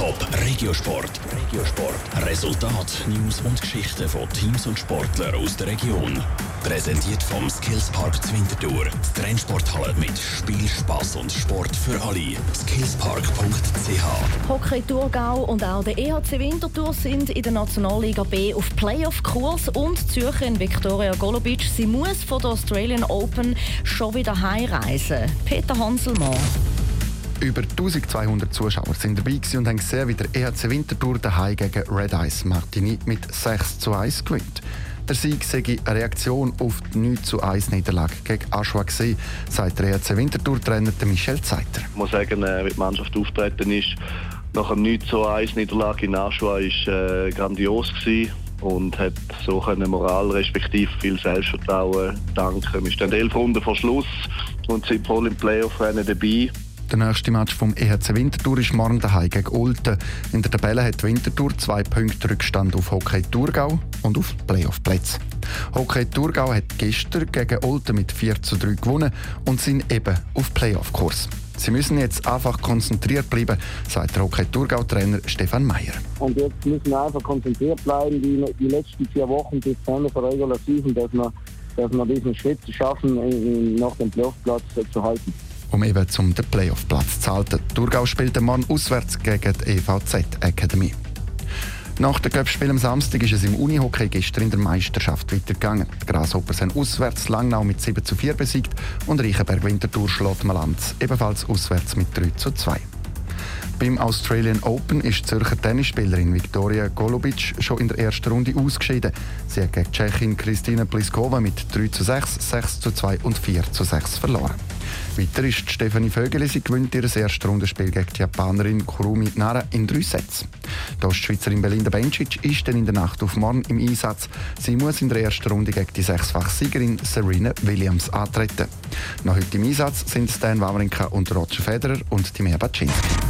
Top Regiosport. Regiosport. Resultat, News und Geschichten von Teams und Sportlern aus der Region. Präsentiert vom Skillspark Zwintertour. Die Trennsporthalle mit Spiel, Spass und Sport für alle. Skillspark.ch Hockey Thurgau und auch der EHC Winterthur sind in der Nationalliga B auf Playoff-Kurs und Zürcherin Viktoria Golubic sie muss von der Australian Open schon wieder heimreisen. Peter Hanselmann. Über 1200 Zuschauer sind dabei und haben gesehen, wie der EHC Winterthur daheim gegen Red Ice Martini mit 6 zu 1 gewinnt. Der Sieg sei eine Reaktion auf die 9 zu 1 Niederlage gegen Aschua gewesen, sagt der EHC Winterthur-Trainer Michel Zeiter. Ich muss sagen, äh, wie die Mannschaft auftreten ist, nach einem 9 zu 1 Niederlage in Aschua ist äh, grandios gewesen und hat so eine Moral respektive viel Selbstvertrauen danken. Wir stehen elf Runden vor Schluss und sind voll im Playoff-Rennen dabei. Der nächste Match vom EHC Winterthur ist morgen daheim gegen Olten. In der Tabelle hat Winterthur zwei Punkte Rückstand auf Hockey Thurgau und auf Playoff-Plätze. Hockey Thurgau hat gestern gegen Olten mit 4 zu 3 gewonnen und sind eben auf Playoff-Kurs. Sie müssen jetzt einfach konzentriert bleiben, sagt der Hockey Thurgau-Trainer Stefan Mayer. Und jetzt müssen wir einfach konzentriert bleiben, die, die letzten vier Wochen bis zum Ende der Regulation, dass wir, dass wir diesen Schritt schaffen, nach dem Playoff-Platz zu halten um eben zum den Playoff-Platz zu halten. Thurgau spielt Mann auswärts gegen die EVZ Academy. Nach dem Cup-Spiel am Samstag ist es im Unihockey gestern in der Meisterschaft weitergegangen. Die Grasshoppers haben auswärts Langnau mit 7 zu 4 besiegt und Reichenberg Winterthur schlägt Malanz ebenfalls auswärts mit 3 zu 2. Beim Australian Open ist die Zürcher Tennisspielerin Viktoria Golubic schon in der ersten Runde ausgeschieden. Sie hat gegen Tschechin Kristina Pliskova mit 3 zu 6, 6 zu 2 und 4 zu 6 verloren. Weiter ist Stefanie Vögele. Sie gewinnt ihr erstes Rundenspiel gegen die Japanerin Kurumi Nara in drei Sätzen. Die Ostschweizerin Belinda Bencic ist dann in der Nacht auf morgen im Einsatz. Sie muss in der ersten Runde gegen die sechsfache Siegerin Serena Williams antreten. Noch heute im Einsatz sind Stan Wawrinka und Roger Federer und Timea Baczynski.